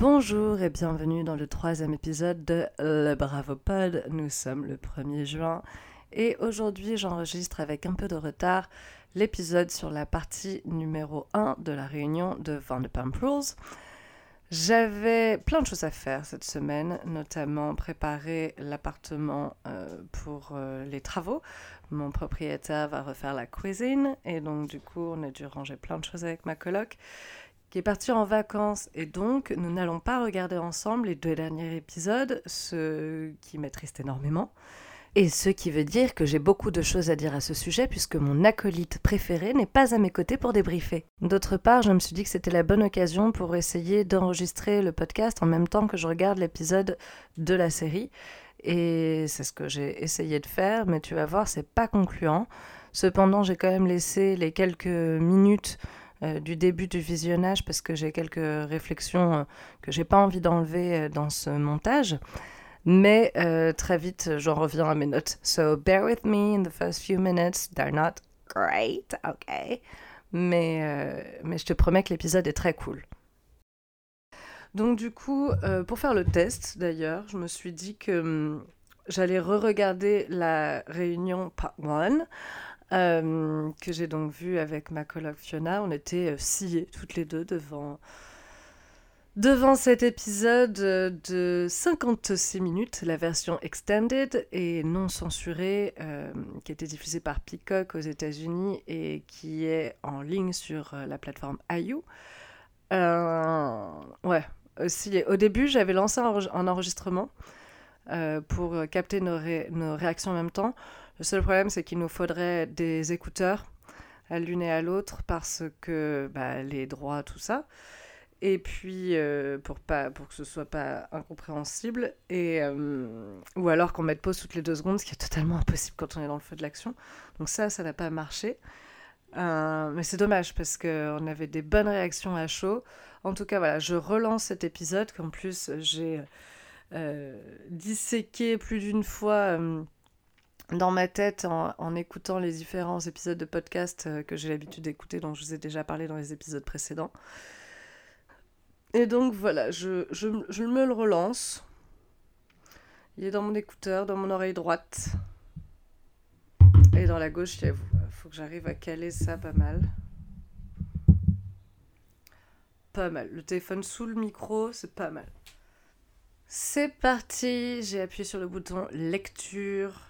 Bonjour et bienvenue dans le troisième épisode de Le Bravo Pod. Nous sommes le 1er juin et aujourd'hui j'enregistre avec un peu de retard l'épisode sur la partie numéro 1 de la réunion de Vanderpump Rules. J'avais plein de choses à faire cette semaine, notamment préparer l'appartement euh, pour euh, les travaux. Mon propriétaire va refaire la cuisine et donc du coup on a dû ranger plein de choses avec ma coloc qui est partie en vacances et donc nous n'allons pas regarder ensemble les deux derniers épisodes, ce qui m'attriste énormément. Et ce qui veut dire que j'ai beaucoup de choses à dire à ce sujet puisque mon acolyte préféré n'est pas à mes côtés pour débriefer. D'autre part, je me suis dit que c'était la bonne occasion pour essayer d'enregistrer le podcast en même temps que je regarde l'épisode de la série. Et c'est ce que j'ai essayé de faire, mais tu vas voir, c'est pas concluant. Cependant, j'ai quand même laissé les quelques minutes du début du visionnage parce que j'ai quelques réflexions euh, que j'ai pas envie d'enlever euh, dans ce montage. Mais très vite, j'en reviens à mes notes. So bear with me in the first few minutes. They're not great, ok. Mais, mais je te promets que l'épisode est très cool. Donc du coup, pour faire le test d'ailleurs, je me suis dit que hum, j'allais re-regarder la réunion part 1 euh, que j'ai donc vu avec ma coloc Fiona. On était euh, sciées toutes les deux devant, devant cet épisode de 56 minutes, la version extended et non censurée, euh, qui était diffusée par Peacock aux États-Unis et qui est en ligne sur la plateforme IU. ouais, aussi, au début, j'avais lancé un, enregistrement pour capter nos réactions en même temps. Le seul problème, c'est qu'il nous faudrait des écouteurs à l'une et à l'autre parce que bah, les droits, tout ça. Et puis, euh, pour, pas, pour que ce soit pas incompréhensible. Et, euh, ou alors qu'on mette pause toutes les deux secondes, ce qui est totalement impossible quand on est dans le feu de l'action. Donc ça, ça n'a pas marché. Euh, mais c'est dommage parce qu'on avait des bonnes réactions à chaud. En tout cas, voilà, je relance cet épisode qu'en plus j'ai disséqué plus d'une fois dans ma tête en, écoutant les différents épisodes de podcast euh, que j'ai l'habitude d'écouter, dont je vous ai déjà parlé dans les épisodes précédents. Et donc voilà, je, me le relance. Il est dans mon écouteur, dans mon oreille droite. Et dans la gauche, il faut que j'arrive à caler ça pas mal. Pas mal. Le téléphone sous le micro, c'est pas mal. C'est parti, j'ai appuyé sur le bouton lecture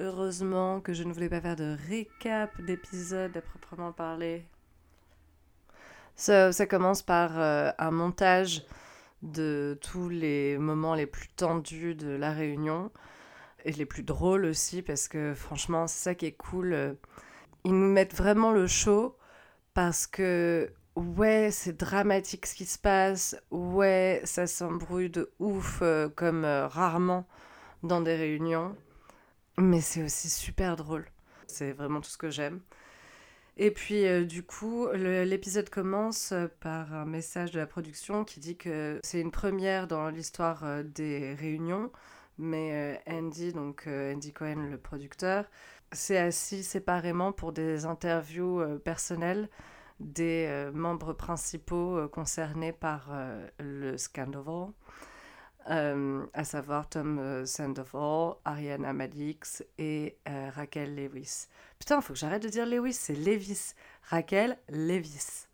Heureusement que je ne voulais pas faire de récap d'épisode à proprement parler. Ça, commence par euh, un montage de tous les moments les plus tendus de la réunion et les plus drôles aussi parce que franchement c'est ça qui est cool. Ils nous mettent vraiment le show parce que ouais c'est dramatique ce qui se passe, ouais ça s'embrouille de ouf euh, comme euh, rarement dans des réunions. Mais c'est aussi super drôle. C'est vraiment tout ce que j'aime. Et puis, euh, du coup, l'épisode commence euh, par un message de la production qui dit que c'est une première dans l'histoire euh, des réunions, mais Andy, donc Andy Cohen, le producteur, s'est assis séparément pour des interviews personnelles des membres principaux concernés par le scandale. Euh, à savoir Tom euh, Sandoval, Ariana Madix et euh, Raquel Lewis. Putain, faut que j'arrête de dire Lewis, c'est Levis. Raquel Lewis.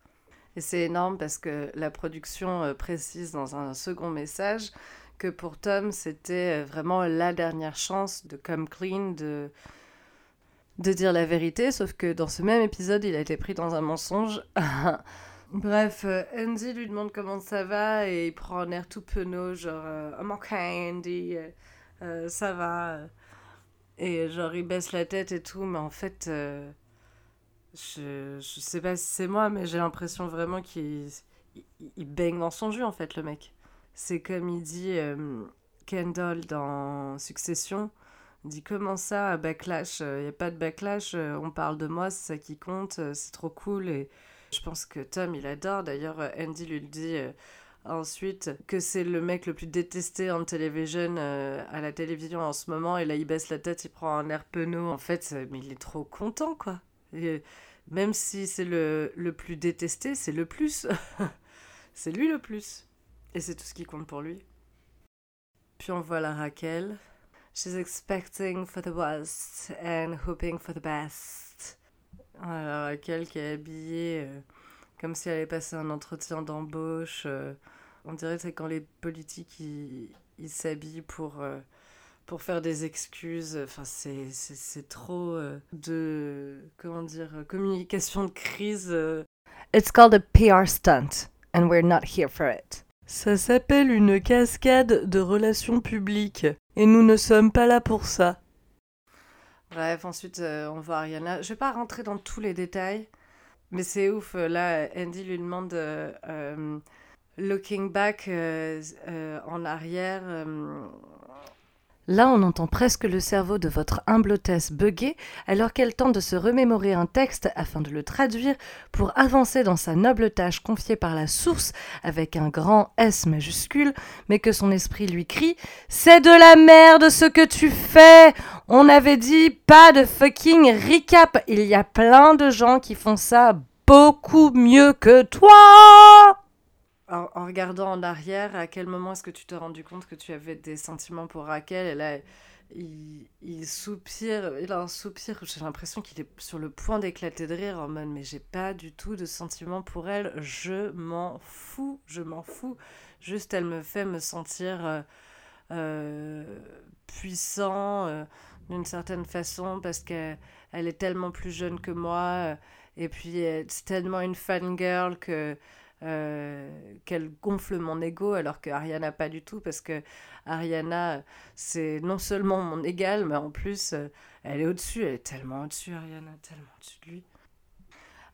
Et c'est énorme parce que la production précise dans un second message que pour Tom, c'était vraiment la dernière chance de come clean, de, de dire la vérité, sauf que dans ce même épisode, il a été pris dans un mensonge. Bref, euh, Andy lui demande comment ça va et il prend un air tout penaud, genre euh, I'm okay Andy, euh, ça va. Et genre il baisse la tête et tout, mais en fait, je, je sais pas si c'est moi, mais j'ai l'impression vraiment qu'il il, baigne dans son jus en fait, le mec. C'est comme il dit Kendall dans Succession. Il dit comment ça, backlash Il n'y a pas de backlash, on parle de moi, c'est ça qui compte, c'est trop cool. Et je pense que Tom, il adore. D'ailleurs, euh, Andy lui dit euh, ensuite que c'est le mec le plus détesté en télévision, euh, à la télévision en ce moment. Et là, il baisse la tête, il prend un air penaud. En fait, mais il est trop content, quoi. même si c'est le, le plus détesté, c'est le plus. c'est lui le plus. Et c'est tout ce qui compte pour lui. Puis on voit la Raquel. She's expecting for the worst and hoping for the best. Alors Raquel qui est habillée euh, comme si elle allait passer un entretien d'embauche. euh, on dirait que c'est quand les politiques ils s'habillent pour, euh, pour faire des excuses. Enfin, c'est, c'est, c'est trop euh, de. Comment dire euh, Communication de crise. euh. It's called a PR stunt, and we're not here for it. Ça s'appelle une cascade de relations publiques, et nous ne sommes pas là pour ça. Bref, ensuite, euh, on voit Ariana. Je vais pas rentrer dans tous les détails, mais c'est ouf. euh, Là, Andy lui demande. euh, Looking back en arrière. Là, on entend presque le cerveau de votre humble hôtesse bugger alors qu'elle tente de se remémorer un texte afin de le traduire pour avancer dans sa noble tâche confiée par la source avec un grand S majuscule, mais que son esprit lui crie C'est de la merde ce que tu fais On avait dit pas de fucking recap. Il y a plein de gens qui font ça beaucoup mieux que toi. En, regardant en arrière, à quel moment est-ce que tu t'es rendu compte que tu avais des sentiments pour Raquel? Et là, il, il soupire, il a un soupir, j'ai l'impression qu'il est sur le point d'éclater de rire en mode mais j'ai pas du tout de sentiments pour elle, je m'en fous, je m'en fous. Juste elle me fait me sentir euh, euh, puissant euh, d'une certaine façon parce qu'elle elle est tellement plus jeune que moi euh, et puis euh, c'est tellement une fangirl que euh, qu'elle gonfle mon ego alors que Ariana pas du tout parce que Ariana c'est non seulement mon égal mais en plus elle est au-dessus elle est tellement au-dessus Ariana tellement au-dessus de lui.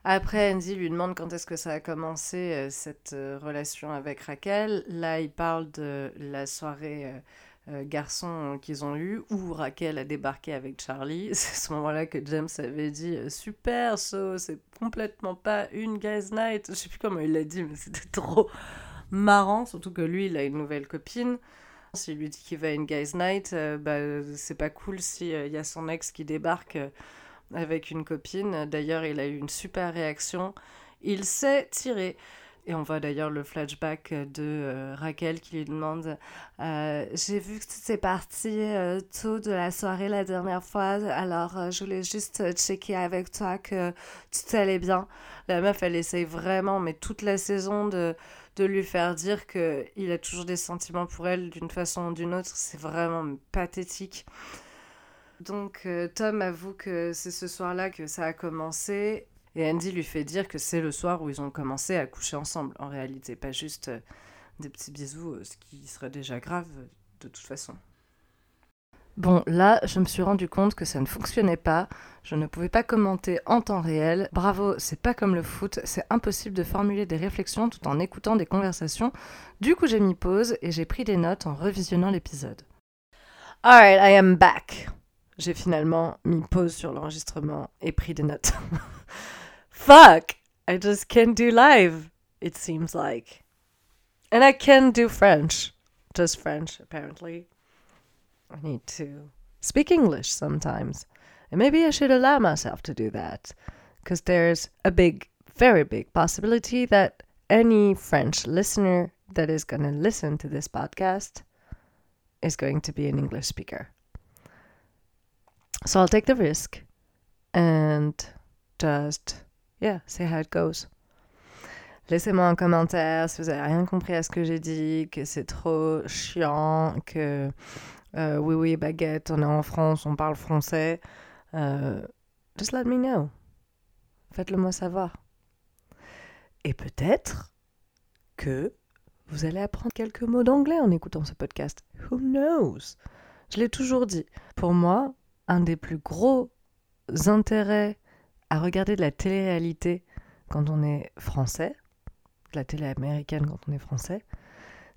Après Andy lui demande quand est-ce que ça a commencé cette relation avec Raquel. Là il parle de la soirée euh, euh, garçons qu'ils ont eue où Raquel a débarqué avec Charlie. C'est à ce moment-là que James avait dit euh, super so c'est complètement pas une guys night. Je sais plus comment il l'a dit mais c'était trop marrant surtout que lui il a une nouvelle copine. S'il lui dit qu'il va à une guys night euh, bah c'est pas cool si il y a son ex qui débarque euh, avec une copine. D'ailleurs il a eu une super réaction. Il s'est tiré et on voit d'ailleurs le flashback de euh, Raquel qui lui demande euh, J'ai vu que tu t'es parti euh, tôt de la soirée la dernière fois, alors je voulais juste checker avec toi que tu t'allais bien. La meuf, elle essaye vraiment, mais toute la saison, de, de lui faire dire qu'il a toujours des sentiments pour elle d'une façon ou d'une autre. C'est vraiment pathétique. Donc Tom avoue que c'est ce soir-là que ça a commencé et Andy lui fait dire que c'est le soir où ils ont commencé à coucher ensemble, en réalité, pas juste euh, des petits bisous, euh, ce qui serait déjà grave euh, de toute façon. Bon, là, je me suis rendu compte que ça ne fonctionnait pas. Je ne pouvais pas commenter en temps réel. Bravo, c'est pas comme le foot, c'est impossible de formuler des réflexions tout en écoutant des conversations. Du coup, j'ai mis pause et j'ai pris des notes en revisionnant l'épisode. Alright, I am back. J'ai finalement mis pause sur l'enregistrement et pris des notes. Fuck! I just can't do live, it seems like. And I can do French. Just French, apparently. I need to speak English sometimes. And maybe I should allow myself to do that. Because there's a big, very big possibility that any French listener that is going to listen to this podcast is going to be an English speaker. So I'll take the risk and just, yeah, see how it goes. Laissez-moi un commentaire si vous avez rien compris à ce que j'ai dit, que c'est trop chiant, que euh, oui, oui, baguette, on est en France, on parle français. Euh, just let me know. Faites-le moi savoir. Et peut-être que vous allez apprendre quelques mots d'anglais en écoutant ce podcast. Who knows? Je l'ai toujours dit. Pour moi, un des plus gros intérêts à regarder de la télé-réalité quand on est français, de la télé américaine quand on est français,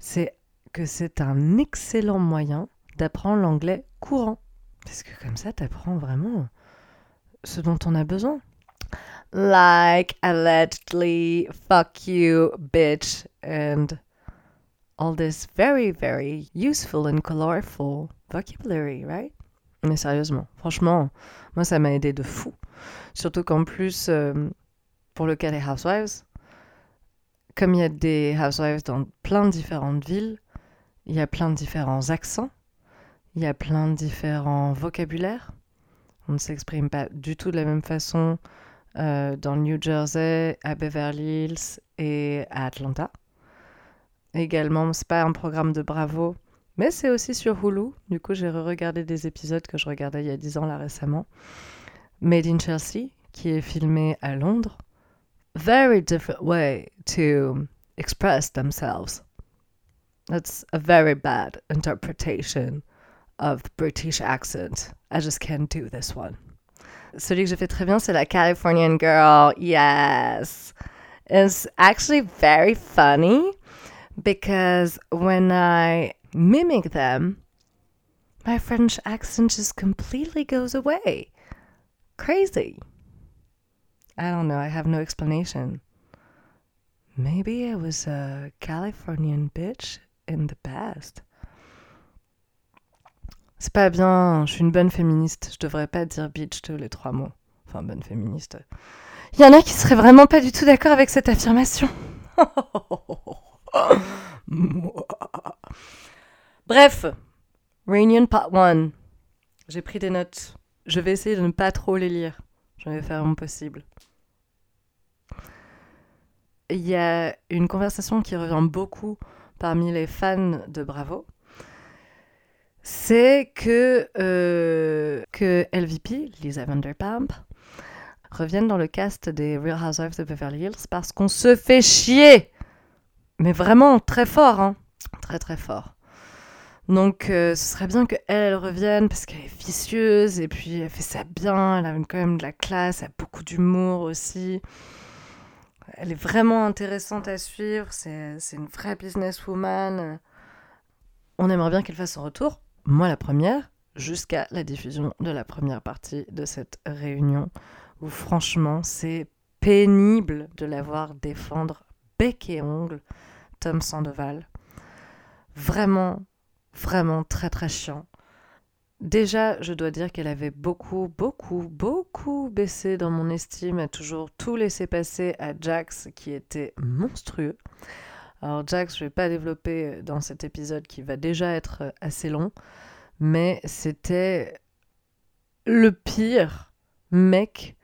c'est que c'est un excellent moyen d'apprendre l'anglais courant. Parce que comme ça, tu apprends vraiment ce dont on a besoin. Like, allegedly, fuck you, bitch, and all this very, very useful and colorful vocabulary, right? Mais sérieusement, franchement, moi ça m'a aidé de fou. Surtout qu'en plus, euh, pour le cas des Housewives, comme il y a des housewives dans plein de différentes villes, il y a plein de différents accents, il y a plein de différents vocabulaires. On ne s'exprime pas du tout de la même façon euh, dans New Jersey, à Beverly Hills et à Atlanta. Également, c'est pas un programme de Bravo, mais c'est aussi sur Hulu. Du coup, j'ai re-regardé des épisodes que je regardais il y a 10 ans là récemment. Made in Chelsea, qui est filmé à Londres. Very different way to express themselves. That's a very bad interpretation of the British accent. I just can't do this one. Celui que je fais très bien, c'est la Californian Girl. Yes. It's actually very funny because when I mimic them, my French accent just completely goes away. Crazy. I don't know, I have no explanation. Maybe I was a Californian bitch in the past. C'est pas bien, je suis une bonne féministe. Je devrais pas dire bitch les trois mots. Enfin, bonne féministe. Il y en a qui seraient vraiment pas du tout d'accord avec cette affirmation. Bref, Reunion Part 1. J'ai pris des notes. Je vais essayer de ne pas trop les lire. Je vais faire mon possible. Il y a une conversation qui revient beaucoup parmi les fans de Bravo. C'est que, euh, que LVP, Lisa Vanderpump, revienne dans le cast des Real Housewives de Beverly Hills parce qu'on se fait chier. Mais vraiment très fort, hein. Très très fort. Donc euh, ce serait bien qu'elle, elle revienne parce qu'elle est vicieuse et puis elle fait ça bien, elle a quand même de la classe, elle a beaucoup d'humour aussi. Elle est vraiment intéressante à suivre, c'est une vraie businesswoman. On aimerait bien qu'elle fasse son retour, moi la première, jusqu'à la diffusion de la première partie de cette réunion où franchement c'est pénible de la voir défendre bec et ongle Tom Sandoval. Vraiment, vraiment très très chiant. Déjà, je dois dire qu'elle avait beaucoup, beaucoup, beaucoup baissé dans mon estime, a toujours tout laissé passer à Jax qui était monstrueux. Alors Jax, je ne vais pas développer dans cet épisode qui va déjà être assez long, mais c'était le pire mec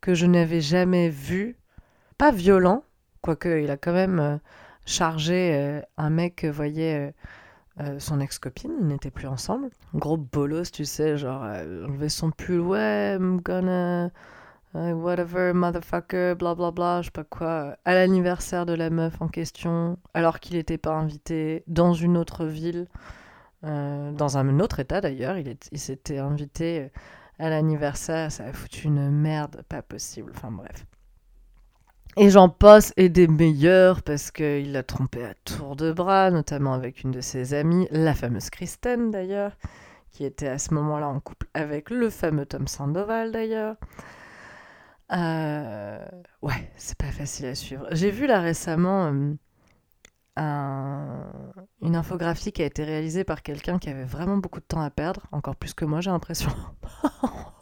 que je n'avais jamais vu. Pas violent, quoique il a quand même euh, chargé euh, un mec, voyez, euh, son ex-copine, ils n'étaient plus ensemble. Gros bolos, tu sais, genre, euh, enlever son pull, ouais, I'm gonna. Whatever, motherfucker, bla bla bla, je sais pas quoi, à l'anniversaire de la meuf en question, alors qu'il n'était pas invité, dans une autre ville, euh, dans un autre état d'ailleurs, il, il s'était invité à l'anniversaire, ça a foutu une merde pas possible, enfin bref. Et j'en passe et des meilleurs parce qu'il l'a trompé à tour de bras, notamment avec une de ses amies, la fameuse Kristen d'ailleurs, qui était à ce moment-là en couple avec le fameux Tom Sandoval d'ailleurs. Euh, ouais, c'est pas facile à suivre. J'ai vu là récemment euh, un... une infographie qui a été réalisée par quelqu'un qui avait vraiment beaucoup de temps à perdre, encore plus que moi j'ai l'impression.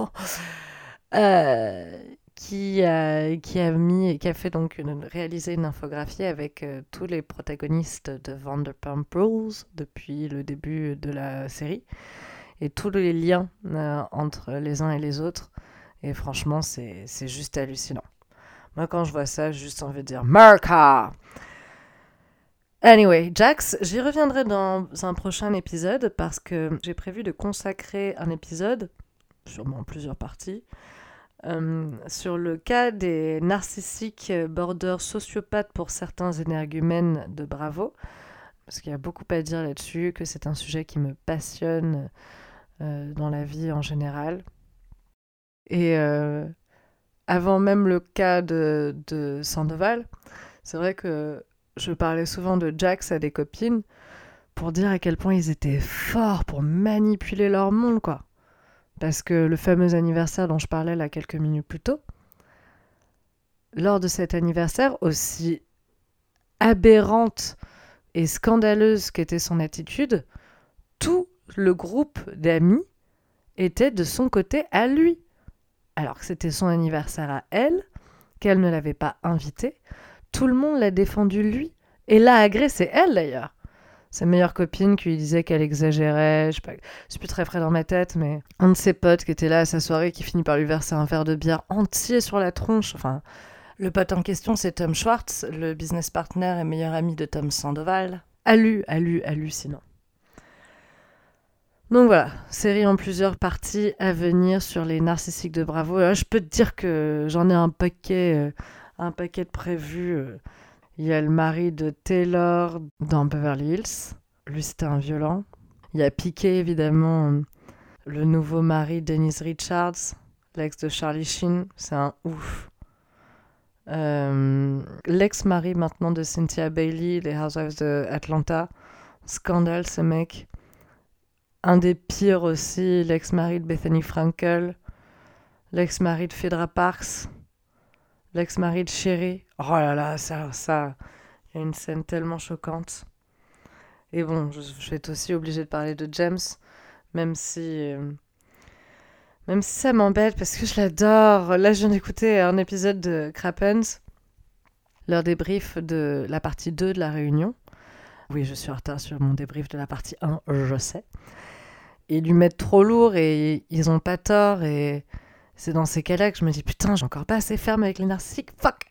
euh, qui, a, qui a mis, qui a fait donc réalisé une infographie avec euh, tous les protagonistes de Vanderpump Rules depuis le début de la série et tous les liens euh, entre les uns et les autres. Et franchement, c'est juste hallucinant. Moi, quand je vois ça, j'ai juste envie de dire Merca! Anyway, Jax, j'y reviendrai dans un prochain épisode parce que j'ai prévu de consacrer un épisode, sûrement plusieurs parties, euh, sur le cas des narcissiques border sociopathes pour certains énergumènes de Bravo, parce qu'il y a beaucoup à dire là-dessus, que c'est un sujet qui me passionne euh, dans la vie en général. Et euh, avant même le cas de, de Sandoval, c'est vrai que je parlais souvent de Jax à des copines pour dire à quel point ils étaient forts pour manipuler leur monde, quoi. Parce que le fameux anniversaire dont je parlais là quelques minutes plus tôt, lors de cet anniversaire, aussi aberrante et scandaleuse qu'était son attitude, tout le groupe d'amis était de son côté à lui. Alors que c'était son anniversaire à elle, qu'elle ne l'avait pas invité, Tout le monde l'a défendu lui. Et l'a agressé elle d'ailleurs. Sa meilleure copine qui lui disait qu'elle exagérait, je sais pas, c'est plus très frais dans ma tête, mais un de ses potes qui était là à sa soirée qui finit par lui verser un verre de bière entier sur la tronche. Enfin, le pote en question, c'est Tom Schwartz, le business partner et meilleur ami de Tom Sandoval. Allu, allu, hallucinant. Donc voilà, série en plusieurs parties à venir sur les narcissiques de Bravo. je peux te dire que j'en ai un paquet, euh, un paquet de prévus. Il y a le mari de Taylor dans Beverly Hills. Lui, c'était un violent. Il y a Piqué, évidemment, le nouveau mari Denise Richards, l'ex de Charlie Sheen. C'est un ouf. Euh, l'ex-mari maintenant de Cynthia Bailey, les Housewives de Atlanta. Scandale, ce mec. Un des pires aussi, l'ex-mari de Bethany Frankel. L'ex-mari de Phaedra Parks l'ex-mari de Chéri. Oh là là, ça, ça, il y a une scène tellement choquante. Et bon, je, vais être aussi obligée de parler de James, même si, euh, même si ça m'embête parce que je l'adore. Là, je viens d'écouter un épisode de Crappens, leur débrief de la partie 2 de la réunion. Oui, je suis en retard sur mon débrief de la partie 1, je sais. Ils lui mettent trop lourd et ils ont pas tort et c'est dans ces cas-là que je me dis putain, j'ai encore pas assez ferme avec les narcissiques, fuck.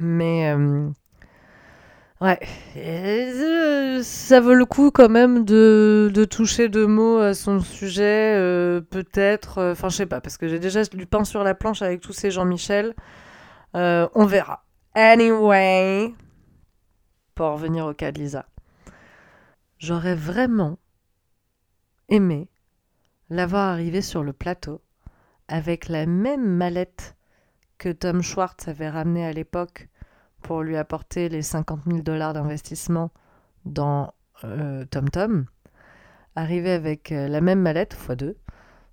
Mais euh, ouais, euh, ça vaut le coup quand même de, de, toucher deux mots à son sujet, euh, peut-être. Enfin, je sais pas, parce que j'ai déjà du pain sur la planche avec tous ces Jean-Michel. on verra. Anyway, pour revenir au cas de Lisa, j'aurais vraiment aimé l'avoir arrivé sur le plateau avec la même mallette que Tom Schwartz avait ramenée à l'époque pour lui apporter les 50 000 dollars d'investissement dans euh, TomTom, arrivé avec euh, la même mallette, x 2,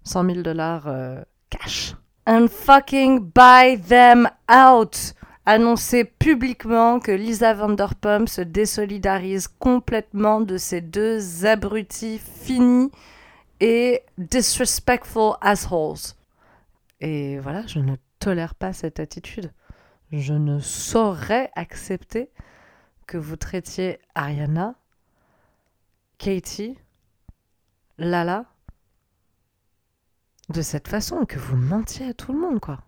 100 000 dollars euh, cash. And fucking buy them out! Annoncer publiquement que Lisa Vanderpump se désolidarise complètement de ces deux abrutis finis et disrespectful assholes. Et voilà, je ne tolère pas cette attitude. Je ne saurais accepter que vous traitiez Ariana, Katie, Lala de cette façon, que vous mentiez à tout le monde, quoi.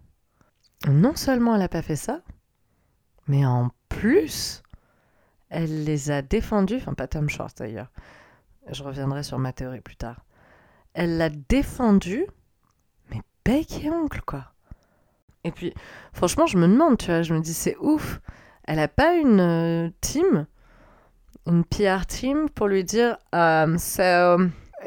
Non seulement elle n'a pas fait ça, mais en plus, elle les a défendus, enfin pas Tom Short d'ailleurs, je reviendrai sur ma théorie plus tard. Elle l'a défendu bec et oncle, quoi. Et puis, franchement, je me demande, tu vois, je me dis, c'est ouf. Elle a pas une euh, team, une PR team pour lui dire, um,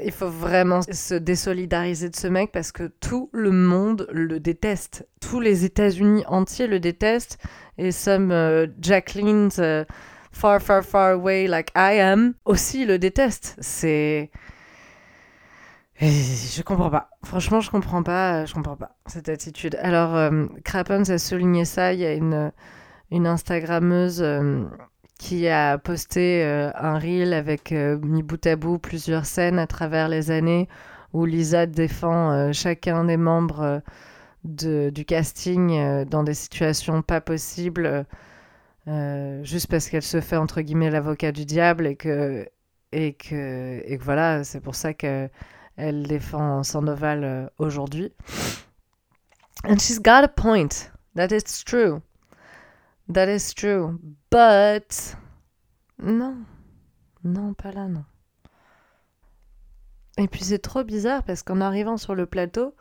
il faut vraiment se désolidariser de ce mec parce que tout le monde le déteste. Tous les États-Unis entiers le détestent. Et some uh, Jacqueline's far, far, far away like I am aussi le détestent. C'est je comprends pas. Franchement, je comprends pas. Je comprends pas cette attitude. Alors, euh, a souligné ça. Il y a une, une Instagrammeuse euh, qui a posté euh, un reel avec euh, mis bout à bout plusieurs scènes à travers les années où Lisa défend chacun des membres de, du casting dans des situations pas possibles, juste parce qu'elle se fait entre guillemets l'avocat du diable et que et que et que voilà, c'est pour ça que elle défend Sandoval euh, aujourd'hui. And she's got a point. That is true. That is true. But. Non. Non, pas là, non. Et puis c'est trop bizarre parce qu'en arrivant sur le plateau,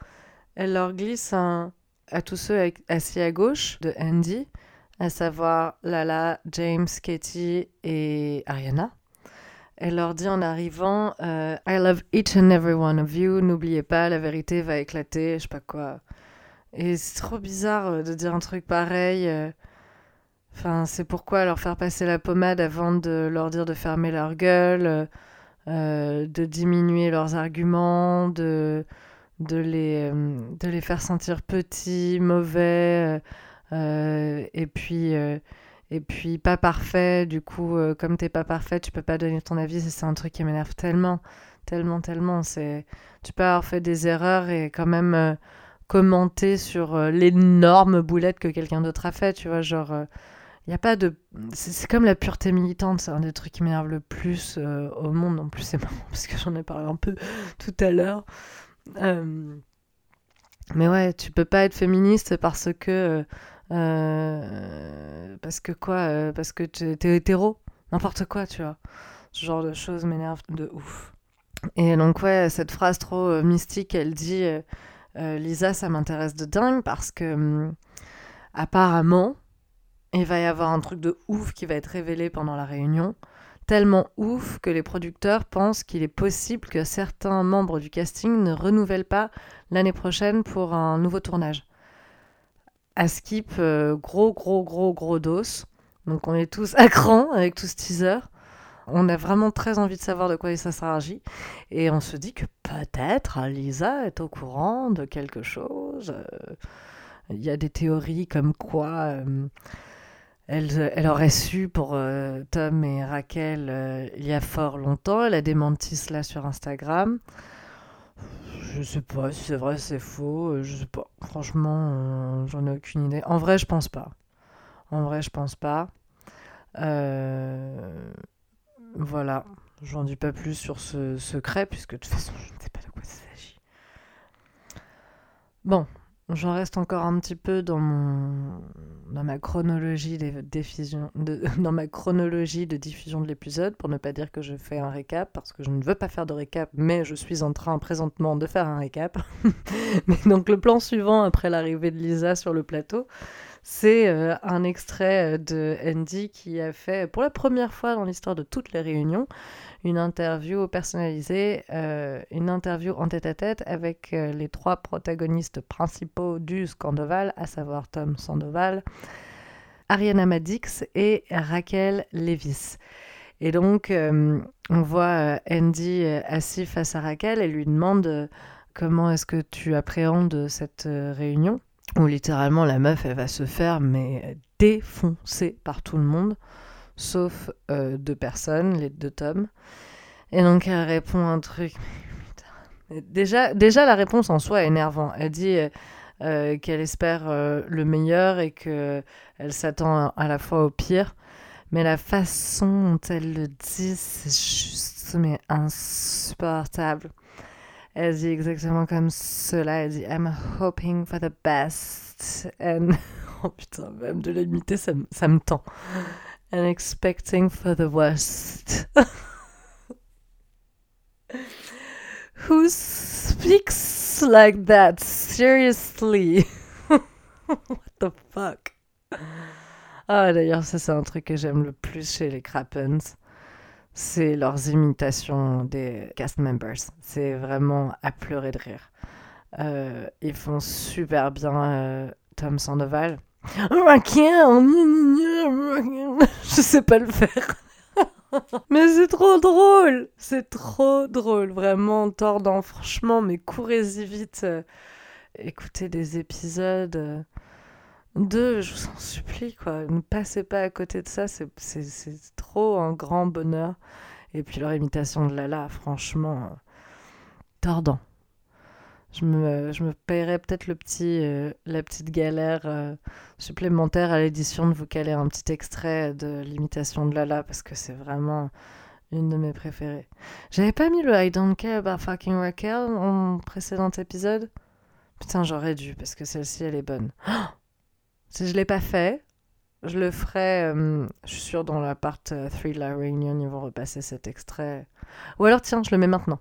elle leur glisse un, à tous ceux assis à gauche de Andy, à savoir Lala, James, Katie et Ariana. Elle leur dit en arrivant euh, I love each and every one of you. N'oubliez pas, la vérité va éclater, je sais pas quoi. Et c'est trop bizarre euh, de dire un truc pareil. Euh. Enfin, c'est pourquoi leur faire passer la pommade avant de leur dire de fermer leur gueule, de diminuer leurs arguments, de, de, les, de les faire sentir petits, mauvais, et puis et puis pas parfait, du coup, euh, comme t'es pas parfait, tu peux pas donner ton avis. C'est un truc qui m'énerve tellement, tellement, tellement. C'est, tu peux avoir fait des erreurs et quand même euh, commenter sur euh, l'énorme boulette que quelqu'un d'autre a fait. Tu vois, genre, il Il y a pas de. C'est comme la pureté militante, c'est un des trucs qui m'énerve le plus euh, au monde. En plus, c'est marrant parce que j'en ai parlé un peu tout à l'heure. Euh, mais ouais, tu peux pas être féministe parce que. Euh, parce que quoi Parce que tu es hétéro N'importe quoi, tu vois. Ce genre de choses m'énerve de ouf. Et donc, ouais, cette phrase trop mystique, elle dit Lisa, ça m'intéresse de dingue parce que. Hum, apparemment, il va y avoir un truc de ouf qui va être révélé pendant la réunion. Tellement ouf que les producteurs pensent qu'il est possible que certains membres du casting ne renouvellent pas l'année prochaine pour un nouveau tournage. À skip, euh, gros, gros, gros, gros dos. Donc on est tous à cran avec tout ce teaser. On a vraiment très envie de savoir de quoi ça s'agit. Et on se dit que peut-être Lisa est au courant de quelque chose. Euh, il y a des théories comme quoi euh, elle, aurait su pour Tom et Raquel il y a fort longtemps. Elle a démenti cela sur Instagram. Je sais pas si c'est vrai, c'est faux. Je sais pas. Franchement, j'en ai aucune idée. En vrai, je pense pas. En vrai, je pense pas. Voilà. J'en dis pas plus sur ce secret, puisque de toute façon, je ne sais pas de quoi il s'agit. Bon, J'en reste encore un petit peu dans ma chronologie des diffusions de, dans ma chronologie de diffusion de l'épisode pour ne pas dire que je fais un récap parce que je ne veux pas faire de récap mais je suis en train présentement de faire un récap. mais donc le plan suivant après l'arrivée de Lisa sur le plateau, c'est euh, un extrait euh, de Andy qui a fait pour la première fois dans l'histoire de toutes les réunions une interview personnalisée, euh, une interview en tête-à-tête avec euh, les trois protagonistes principaux du Scandoval, à savoir Tom Sandoval, Ariana Madix et Raquel Levis. Et donc, euh, on voit Andy assis face à Raquel et lui demande comment est-ce que tu appréhendes cette réunion? Où littéralement la meuf elle va se faire mais défoncer par tout le monde sauf euh, deux personnes, les deux tomes. Et donc elle répond un truc. Déjà, déjà la réponse en soi est énervante. Elle dit euh, euh, qu'elle espère le meilleur et que elle s'attend à, la fois au pire. Mais la façon dont elle le dit, c'est juste insupportable. Elle dit exactement comme cela. Elle dit I'm hoping for the best. And... oh putain, même de l'imiter, ça, ça me tend and expecting for the worst. Who speaks like that? Seriously? What the fuck? Ah, d'ailleurs, ça, c'est un truc que j'aime le plus chez les Crappens. C'est leurs imitations des cast members. C'est vraiment à pleurer de rire. Euh, ils font super bien euh, Tom Sandoval. Je sais pas le faire. mais c'est trop drôle. C'est trop drôle, vraiment tordant. Franchement, mais courez-y vite. Écoutez des épisodes. Deux, je vous en supplie, quoi. Ne passez pas à côté de ça, c'est trop un grand bonheur. Et puis leur imitation de Lala, franchement, tordant. Je me, je me peut-être le petit, euh, la petite galère euh, supplémentaire à l'édition de vous caler un petit extrait de l'imitation de Lala parce que c'est vraiment une de mes préférées. J'avais pas mis le I don't care about fucking Raquel en précédent épisode. Putain, j'aurais dû parce que celle-ci elle est bonne. si je l'ai pas fait, je le ferai. Euh, je suis sûre dans la part 3 de la réunion, ils vont repasser cet extrait. Ou alors, tiens, je le mets maintenant.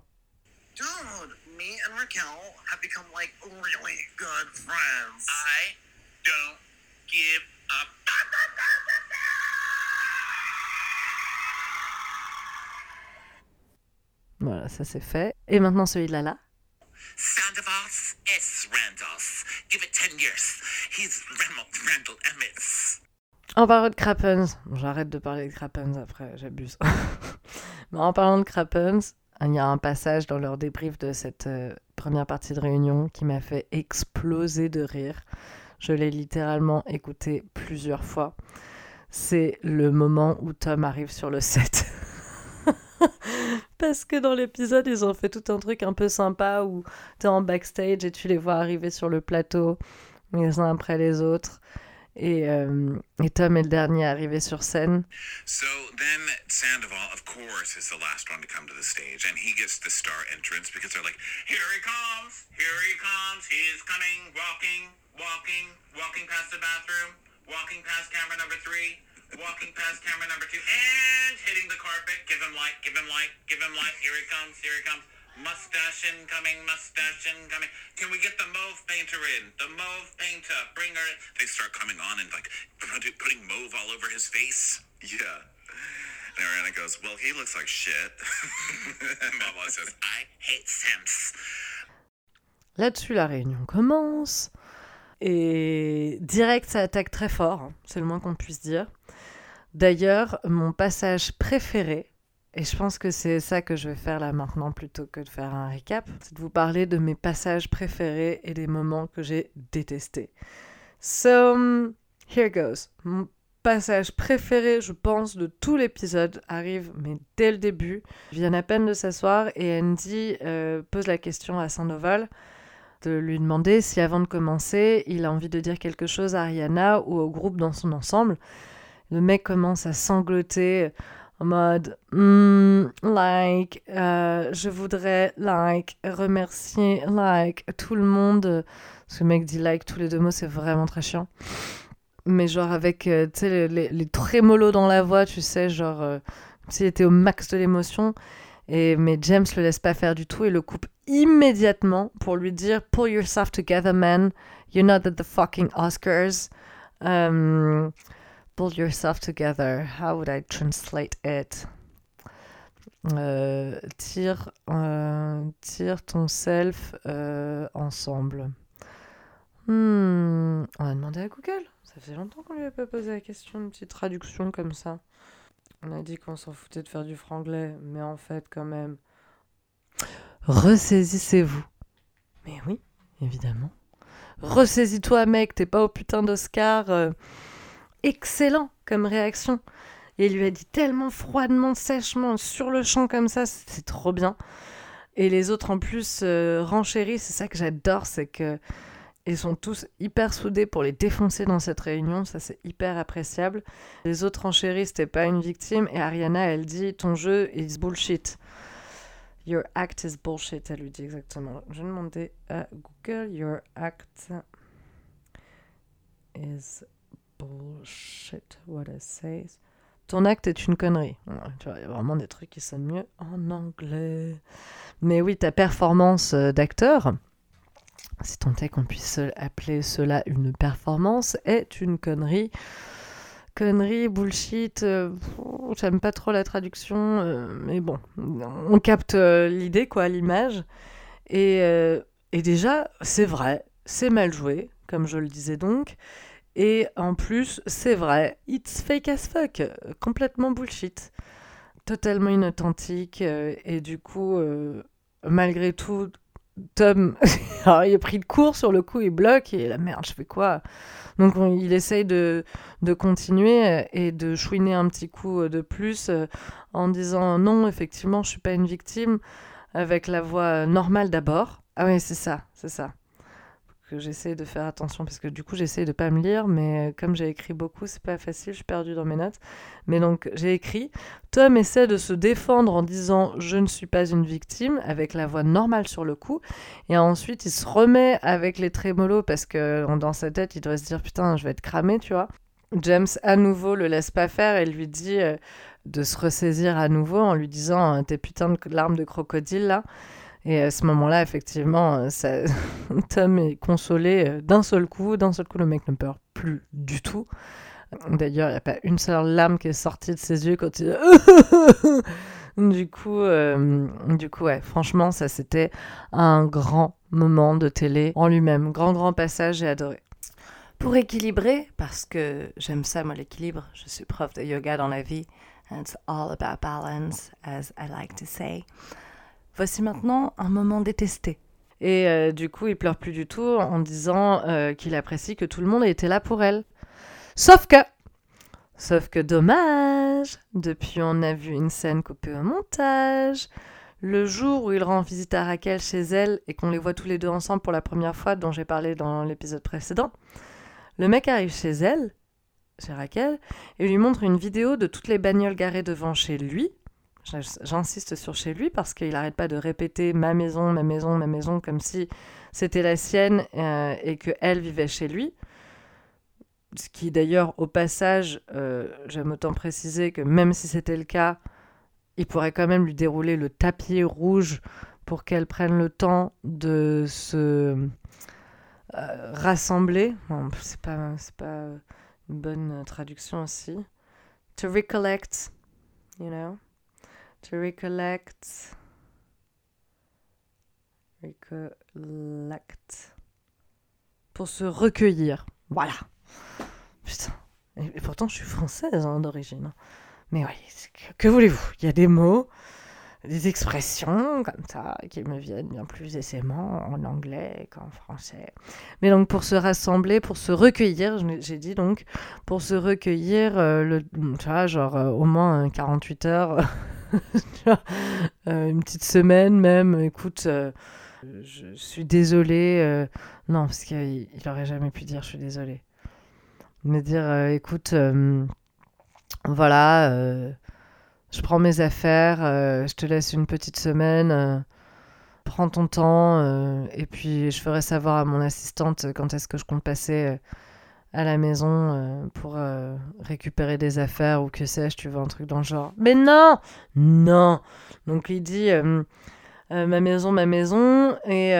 Voilà, ça c'est fait. Et maintenant celui-là là. Sandoval S. Randolph. Give it 10 years. He's Randall Emmett. En parlant de Crappens, j'arrête de parler de Crappens après, j'abuse. Mais en parlant de Crappens, il y a un passage dans leur débrief de cette euh, première partie de réunion qui m'a fait exploser de rire. Je l'ai littéralement écouté plusieurs fois. C'est le moment où Tom arrive sur le set. Parce que dans l'épisode, ils ont fait tout un truc un peu sympa où tu es en backstage et tu les vois arriver sur le plateau, les uns après les autres. Et, euh, et Tom est le dernier arrivé sur scène. So then Sandoval, of course, is the last one to come to the stage, and he gets the star entrance because they're like, "Here he comes, here he comes, he's coming, walking, walking, walking past the bathroom, walking past camera number three, walking past camera number two, and hitting the carpet. Give him light, give him light, give him light. Here he comes, here he comes." Mustache incoming, mustache incoming. Can we get the mauve painter in? The mauve painter, bring her in. They start coming on and like putting mauve all over his face. Yeah. And Ariana goes, well, he looks like shit. and Mama says, I hate Sims. Là-dessus, la réunion commence. Et direct, ça attaque très fort. hein. C'est le moins qu'on puisse dire. D'ailleurs, mon passage préféré, et je pense que c'est ça que je vais faire là maintenant plutôt que de faire un récap, c'est de vous parler de mes passages préférés et des moments que j'ai détestés. So, here goes. Mon passage préféré, je pense, de tout l'épisode arrive, mais dès le début. Ils viennent à peine de s'asseoir et Andy euh, pose la question à Sandoval de lui demander si avant de commencer, il a envie de dire quelque chose à Ariana ou au groupe dans son ensemble. Le mec commence à sangloter en mode Hmm, like euh, je voudrais like remercier like tout le monde. Ce mec dit like tous les deux mots c'est vraiment très chiant. Mais genre avec euh, tu sais les, trémolos dans la voix tu sais genre euh, comme s'il était au max de l'émotion. Et mais James le laisse pas faire du tout et le coupe immédiatement pour lui dire pull yourself together man. You're not at the fucking Oscars. Um, pull yourself together. How would I translate it? Euh, tire, euh, ton self euh, ensemble. Hmm, on a demandé à Google. Ça fait longtemps qu'on lui a pas posé la question, une petite traduction comme ça. On a dit qu'on s'en foutait de faire du franglais, mais en fait, quand même. Ressaisissez-vous. Mais oui, évidemment. Ressaisis-toi, mec, t'es pas au putain d'Oscar. Excellent comme réaction. Et il lui a dit tellement froidement, sèchement, sur le champ comme ça, c'est trop bien. Et les autres en plus euh, renchérissent, c'est ça que j'adore, c'est que ils sont tous hyper soudés pour les défoncer dans cette réunion, ça c'est hyper appréciable. Les autres renchérissent, t'es pas une victime, et Ariana elle dit ton jeu is bullshit. Your act is bullshit, elle lui dit exactement. Je demander à Google, your act is bullshit, what I say. Ton acte est une connerie. Tu vois, il y a vraiment des trucs qui sonnent mieux en anglais. Mais oui, ta performance euh, d'acteur, si tant est qu'on puisse appeler cela une performance, est une connerie. Connerie, bullshit, euh, j'aime pas trop la traduction, euh, mais bon, on capte l'idée, quoi, l'image. Et déjà, c'est vrai, c'est mal joué, comme je le disais donc. Et en plus, c'est vrai, it's fake as fuck, complètement bullshit, totalement inauthentique. euh, et du coup, euh, malgré tout, Tom, il a pris le cours sur le coup, il bloque et la merde, je fais quoi? Donc on- il essaye de, de continuer euh, et de chouiner un petit coup de plus en disant non, effectivement, je suis pas une victime, avec la voix normale d'abord. Ah oui, c'est ça, c'est ça que j'essaie de faire attention parce que du coup j'essaie de pas me lire mais euh, comme j'ai écrit beaucoup c'est pas facile je suis perdue dans mes notes. Mais donc j'ai écrit Tom essaie de se défendre en disant je ne suis pas une victime avec la voix normale sur le coup. Et ensuite il se remet avec les trémolos parce que en- dans sa tête il doit se dire putain je vais être cramé tu vois James à nouveau le laisse pas faire et lui dit euh, de se ressaisir à nouveau en lui disant euh, tes putains de larmes de crocodile là et à ce moment-là, effectivement, euh, ça... Tom est consolé euh, d'un seul coup. D'un seul coup, le mec ne pleure plus du tout. D'ailleurs, il n'y a pas une seule larme qui est sortie de ses yeux quand il... du coup, euh, du coup, ouais, franchement, ça c'était un grand moment de télé en lui-même. Grand, grand passage, j'ai adoré. Pour équilibrer, parce que j'aime ça, moi, l'équilibre, je suis prof de yoga dans la vie. And it's all about balance, as I like to say. Voici maintenant un moment détesté. Et euh, du coup, il pleure plus du tout en disant euh, qu'il apprécie que tout le monde ait été là pour elle. Sauf que, sauf que dommage, depuis on a vu une scène coupée au montage. Le jour où il rend visite à Raquel chez elle et qu'on les voit tous les deux ensemble pour la première fois, dont j'ai parlé dans l'épisode précédent, Le mec arrive chez elle, chez Raquel, et lui montre une vidéo de toutes les bagnoles garées devant chez lui. J'insiste sur chez lui parce qu'il n'arrête pas de répéter ma maison, ma maison, ma maison, comme si c'était la sienne euh, et qu'elle vivait chez lui. Ce qui d'ailleurs, au passage, euh, j'aime autant préciser que même si c'était le cas, il pourrait quand même lui dérouler le tapis rouge pour qu'elle prenne le temps de se euh, rassembler. Bon, c'est pas, pas une bonne traduction aussi. To recollect, you know. To recollect. Recollect. Pour se recueillir. Voilà. Putain. Et, pourtant, je suis française hein, d'origine. Mais oui, que voulez-vous? Il y a des mots des expressions comme ça qui me viennent bien plus aisément en anglais qu'en français. Mais donc pour se rassembler, pour se recueillir, j'ai dit donc, pour se recueillir, euh, le, tu vois, genre euh, au moins 48 heures, euh, une petite semaine même, écoute, je suis désolée, non, parce qu'il n'aurait jamais pu dire je suis désolée. Me dire, écoute, voilà je prends mes affaires, euh, je te laisse une petite semaine, euh, prends ton temps, euh, et puis je ferai savoir à mon assistante quand est-ce que je compte passer à la maison pour récupérer des affaires ou que sais-je, tu veux un truc dans le genre. Mais non Non Donc il dit ma maison, ma maison, et,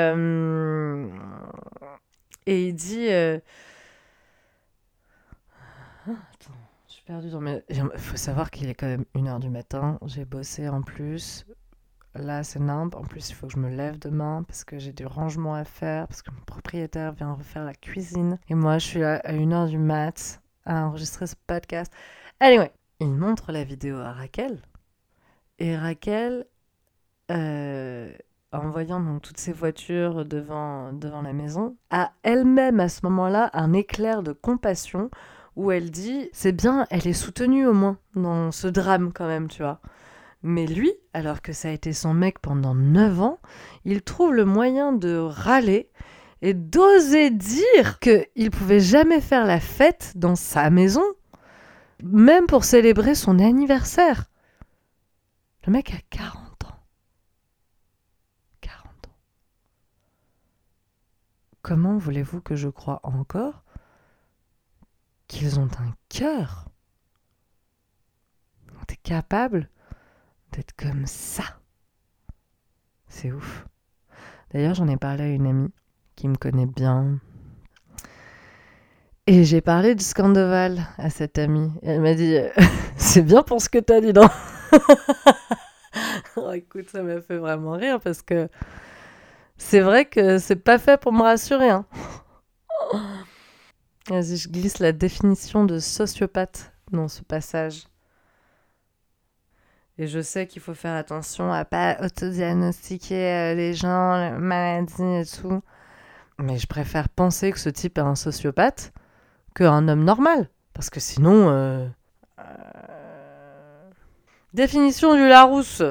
et il dit perdu dans Il faut savoir qu'il est quand même 1h du matin. J'ai bossé en plus. Là, c'est nimble. En plus, il faut que je me lève demain parce que j'ai du rangement à faire, parce que mon propriétaire vient refaire la cuisine. Et moi, je suis là à 1h du mat à enregistrer ce podcast. Anyway, il montre la vidéo à Raquel. Et Raquel, euh, en voyant donc toutes ces voitures devant, devant la maison, a elle-même à ce moment-là un éclair de compassion où elle dit c'est bien, elle est soutenue au moins dans ce drame quand même, tu vois. Mais lui, alors que ça a été son mec pendant 9 ans, il trouve le moyen de râler et d'oser dire qu'il pouvait jamais faire la fête dans sa maison, même pour célébrer son anniversaire. Le mec a 40 ans. 40 ans. Comment voulez-vous que je croie encore qu'ils ont un cœur? T'es capable d'être comme ça. C'est ouf. D'ailleurs, j'en ai parlé à une amie qui me connaît bien. Et j'ai parlé du Scandoval à cette amie. elle m'a dit C'est bien pour ce que t'as dit, non oh, Écoute, ça m'a fait vraiment rire parce que c'est vrai que c'est pas fait pour me rassurer. Hein. Vas-y, je glisse la définition de sociopathe dans ce passage. Et je sais qu'il faut faire attention à pas autodiagnostiquer euh, les gens, les maladies et tout. Mais je préfère penser que ce type est un sociopathe qu'un homme normal. Parce que sinon... Euh, euh, définition du Larousse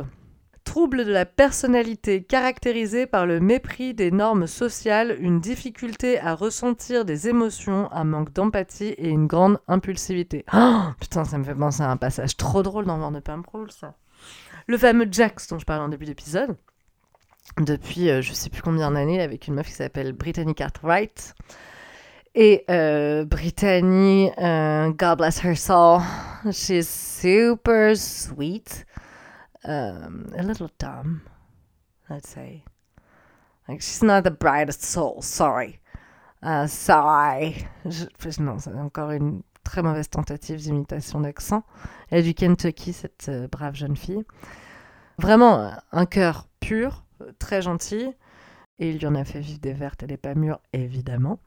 trouble de la personnalité caractérisé par le mépris des normes sociales, une difficulté à ressentir des émotions, un manque d'empathie et une grande impulsivité. Oh, putain, ça me fait penser à un passage trop drôle dans War de Pimproll, ça. Le fameux Jax dont je parlais en début d'épisode, depuis euh, je sais plus combien d'années, avec une meuf qui s'appelle Brittany Cartwright. Et euh, Brittany, euh, God bless her soul, she's super sweet. Um, a little dumb, I'd say. Like, she's not the brightest soul, sorry. Uh, sorry. Non, c'est encore une très mauvaise tentative d'imitation d'accent. Elle est du Kentucky, cette euh, brave jeune fille. Vraiment, un cœur pur, très gentil. Et il lui en a fait vivre des vertes et des pas mûres, évidemment.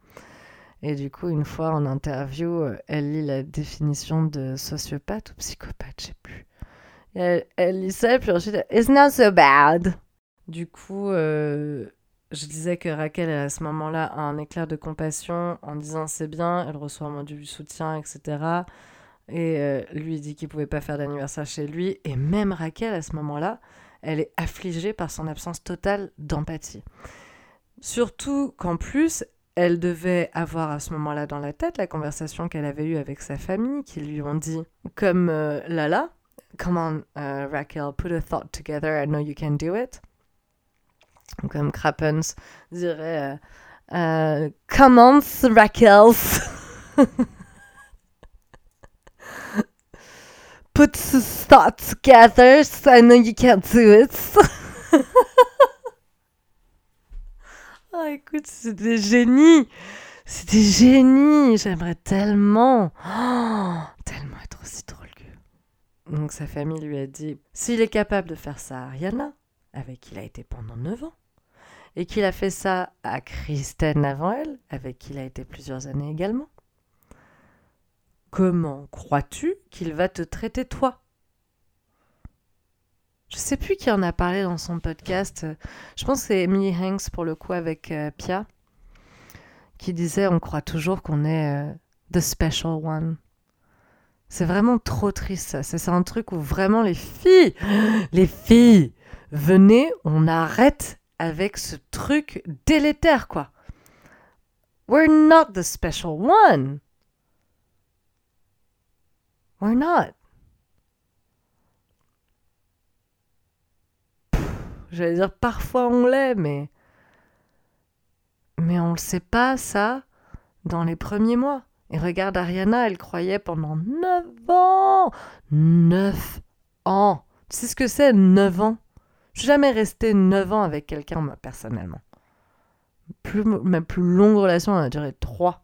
Et du coup, une fois en interview, euh, elle lit la définition de sociopathe ou psychopathe, je sais plus. Elle, lit ça, puis ensuite, It's not so bad. Du coup, euh, je disais que Raquel, à ce moment-là, a un éclair de compassion en disant c'est bien, elle reçoit un du soutien, etc. Et euh, lui dit qu'il pouvait pas faire d'anniversaire chez lui. Et même Raquel, à ce moment-là, elle est affligée par son absence totale d'empathie. Surtout qu'en plus, elle devait avoir à ce moment-là dans la tête la conversation qu'elle avait eue avec sa famille, qui lui ont dit, comme euh, Lala, Come on, uh, Raquel, put a thought together, I know you can do it. Comme Crappens dirait, euh, euh, Come on, Raquel. put a thought together, I know you can do it. Oh, écoute, c'est des génies. C'est des génies. J'aimerais tellement. Tellement être aussi drôle. Donc sa famille lui a dit s'il est capable de faire ça à Ariana, avec qui il a été pendant 9 ans, et qu'il a fait ça à Kristen avant elle, avec qui il a été plusieurs années également, comment crois-tu qu'il va te traiter toi? Je sais plus qui en a parlé dans son podcast. Je pense que c'est Emily Hanks pour le coup avec euh, Pia qui disait on croit toujours qu'on est euh, the special one. C'est vraiment trop triste ça. C'est un truc où vraiment les filles, les filles, venez, on arrête avec ce truc délétère quoi. We're not the special one. We're not. J'allais dire parfois on l'est, mais. Mais on le sait pas, ça, dans les premiers mois. Et regarde Ariana, elle croyait pendant 9 ans 9 ans Tu sais ce que c'est 9 ans? Je suis jamais resté 9 ans avec quelqu'un, moi, personnellement. Plus, ma plus longue relation a duré 3.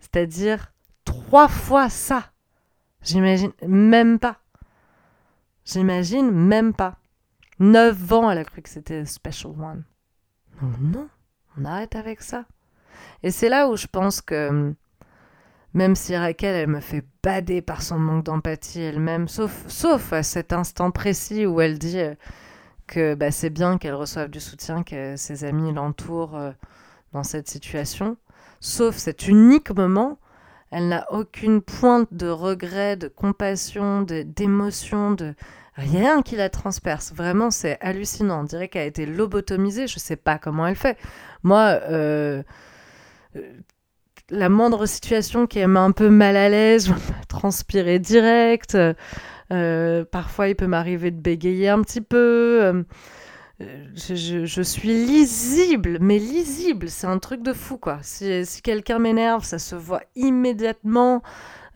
C'est-à-dire 3 fois ça. J'imagine même pas. J'imagine même pas. 9 ans, elle a cru que c'était Special One. non, on arrête avec ça. Et c'est là où je pense que, même si Raquel, elle me fait bader par son manque d'empathie elle-même, sauf, sauf à cet instant précis où elle dit euh, que bah, c'est bien qu'elle reçoive du soutien, que ses amis l'entourent euh, dans cette situation, sauf cet unique moment, elle n'a aucune pointe de regret, de compassion, d'émotion, de, rien qui la transperce. Vraiment, c'est hallucinant. On dirait qu'elle a été lobotomisée. Je ne sais pas comment elle fait. Moi, euh, la moindre situation qui met un peu mal à l'aise, transpirer direct. Euh, parfois, il peut m'arriver de bégayer un petit peu. Je, suis lisible, mais lisible, c'est un truc de fou quoi. Si, quelqu'un m'énerve, ça se voit immédiatement.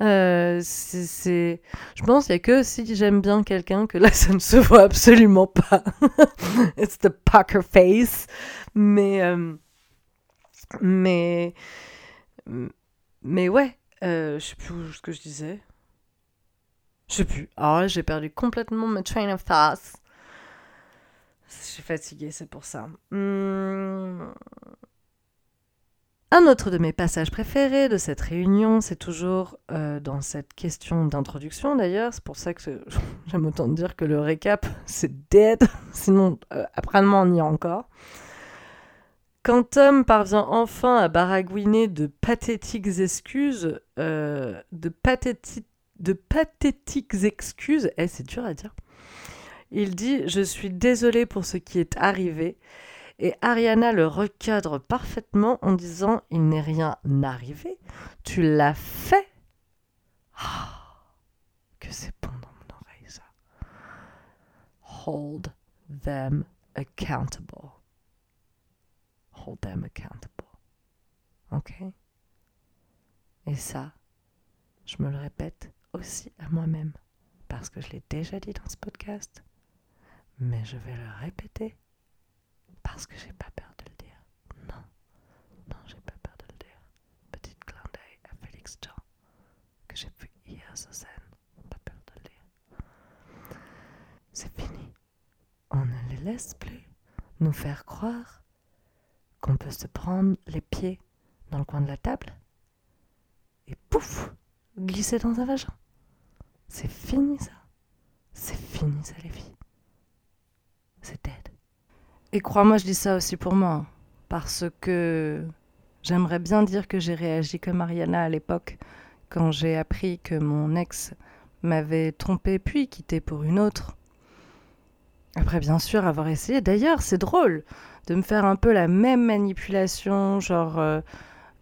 Euh, je pense qu'il n'y a que si j'aime bien quelqu'un que là, ça ne se voit absolument pas. It's the poker face. Mais, euh, mais, mais ouais, euh, je sais plus ce que je disais. Je sais plus. Alors j'ai perdu complètement ma train of thoughts. Je suis fatiguée, c'est pour ça. Hmm. Un autre de mes passages préférés de cette réunion, c'est toujours euh, dans cette question d'introduction d'ailleurs, c'est pour ça que j'aime autant dire que le récap, c'est dead, sinon euh, après-demain on y est encore. Quand Tom parvient enfin à baragouiner de pathétiques excuses, euh, de, pathéti de pathétiques excuses, eh, c'est dur à dire, il dit « Je suis désolé pour ce qui est arrivé » Et Ariana le recadre parfaitement en disant Il n'est rien arrivé, tu l'as fait. Ah, que c'est bon dans mon oreille ça. Hold them accountable. Hold them accountable. Ok? Et ça, je me le répète aussi à moi-même parce que je l'ai déjà dit dans ce podcast, mais je vais le répéter parce que j'ai pas peur de le dire. Non, non, j'ai pas peur de le dire. Petite clin d'œil à Félix Jean, que j'ai vu hier sur scène. Pas peur de le dire. C'est fini. On ne les laisse plus nous faire croire qu'on peut se prendre les pieds dans le coin de la table et pouf, glisser dans un vagin. C'est fini ça. C'est fini ça les filles. C'est dead. Et crois-moi, je dis ça aussi pour moi, parce que j'aimerais bien dire que j'ai réagi comme Mariana à l'époque, quand j'ai appris que mon ex m'avait trompé puis quitté pour une autre. Après, bien sûr, avoir essayé. D'ailleurs, c'est drôle de me faire un peu la même manipulation, genre euh,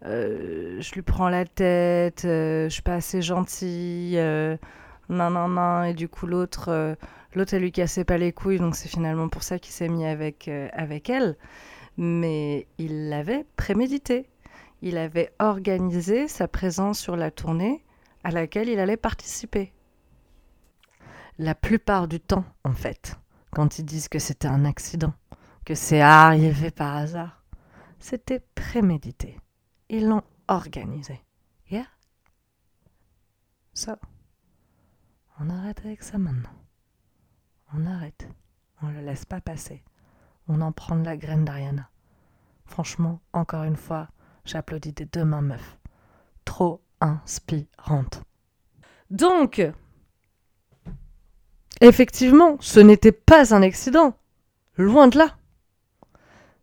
euh, je lui prends la tête, euh, je suis pas assez gentille, non, non, non, et du coup l'autre, l'autre elle lui cassait pas les couilles, donc c'est finalement pour ça qu'il s'est mis avec, avec elle. Mais il l'avait prémédité. Il avait organisé sa présence sur la tournée à laquelle il allait participer. La plupart du temps, en fait quand ils disent que c'était un accident, que c'est arrivé par hasard. C'était prémédité. Ils l'ont organisé. Yeah? So, on arrête avec ça maintenant. On arrête. On le laisse pas passer. On en prend la graine d'Ariana. Franchement, encore une fois, j'applaudis des deux mains meuf. Trop inspirante. Donc, Effectivement, ce n'était pas un accident. Loin de là.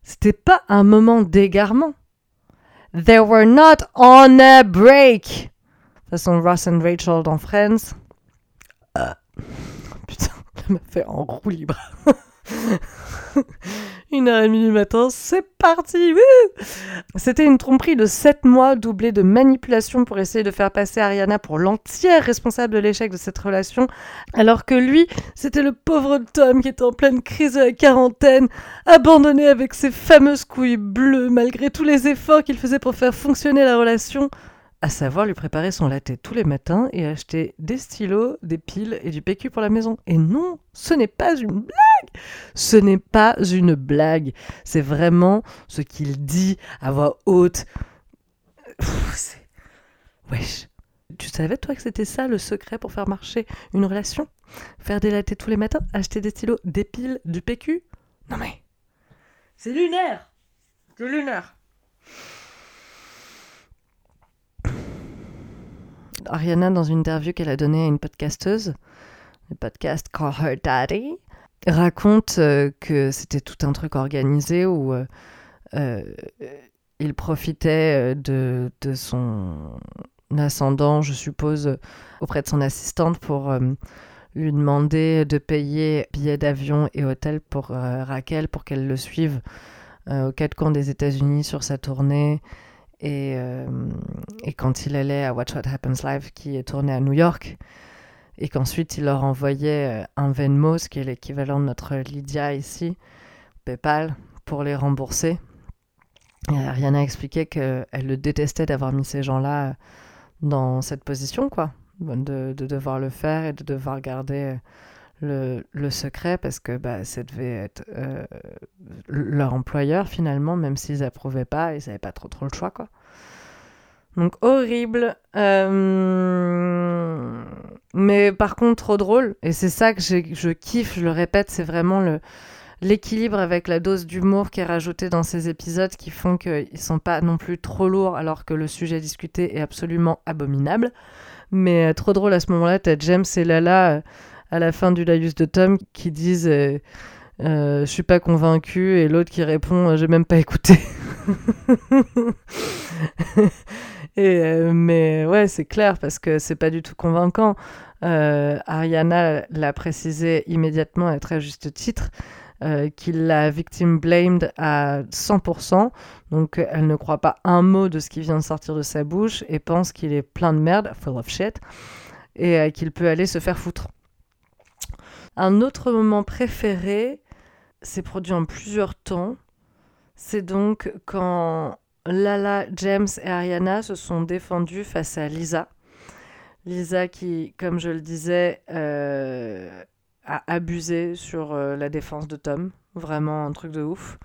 C'était pas un moment d'égarement. They were not on a break. De toute façon, Ross and Rachel dans Friends. Euh, putain, elle m'a fait en roue libre. Une heure et demie du matin, c'est parti C'était une tromperie de 7 mois doublée de manipulation pour essayer de faire passer Ariana pour l'entière responsable de l'échec de cette relation, alors que lui, c'était le pauvre Tom qui était en pleine crise de la quarantaine, abandonné avec ses fameuses couilles bleues malgré tous les efforts qu'il faisait pour faire fonctionner la relation à savoir lui préparer son latte tous les matins et acheter des stylos, des piles et du PQ pour la maison. Et non, ce n'est pas une blague Ce n'est pas une blague. C'est vraiment ce qu'il dit à voix haute. Wesh. Tu savais, toi, que c'était ça le secret pour faire marcher une relation? Faire des lattes tous les matins, acheter des stylos, des piles, du PQ? Non mais... C'est lunaire C'est lunaire Ariana, dans une interview qu'elle a donnée à une podcasteuse, le podcast Call Her Daddy, raconte euh, que c'était tout un truc organisé où euh, euh, il profitait de, son ascendant, je suppose, auprès de son assistante pour lui demander de payer billets d'avion et hôtel pour Raquel pour qu'elle le suive aux quatre coins des États-Unis sur sa tournée et, euh, et, quand il allait à Watch What Happens Live, qui est tourné à New York, et qu'ensuite il leur envoyait euh, un Venmo, ce qui est l'équivalent de notre Lydia ici, PayPal, pour les rembourser. Et Ariana expliqué qu'elle le détestait d'avoir mis ces gens-là dans cette position, quoi, de, de, devoir le faire et de devoir garder le, secret parce que bah, ça devait être euh, leur employeur finalement, même s'ils approuvaient pas, ils n'avaient pas trop trop le choix quoi. Donc horrible, euh, mais par contre trop drôle et c'est ça que je kiffe, je le répète, c'est vraiment le l'équilibre avec la dose d'humour qui est rajoutée dans ces épisodes qui font qu'ils sont pas non plus trop lourds alors que le sujet discuté est absolument abominable. Mais euh, trop drôle à ce moment-là, t'as James et Lala à la fin du laïus de Tom qui disent euh, euh, je suis pas convaincu et l'autre qui répond euh, j'ai même pas écouté. et, mais ouais, c'est clair parce que c'est pas du tout convaincant. Ariana l'a précisé immédiatement à très juste titre. qu'il l'a victime blamed à 100%, donc elle ne croit pas un mot de ce qui vient de sortir de sa bouche et pense qu'il est plein de merde, full of shit, et qu'il peut aller se faire foutre. Un autre moment préféré, c'est produit en plusieurs temps. C'est donc quand Lala, James et Ariana se sont défendus face à Lisa. Lisa qui, comme je le disais, euh, a abusé sur euh, la défense de Tom. Vraiment un truc de ouf.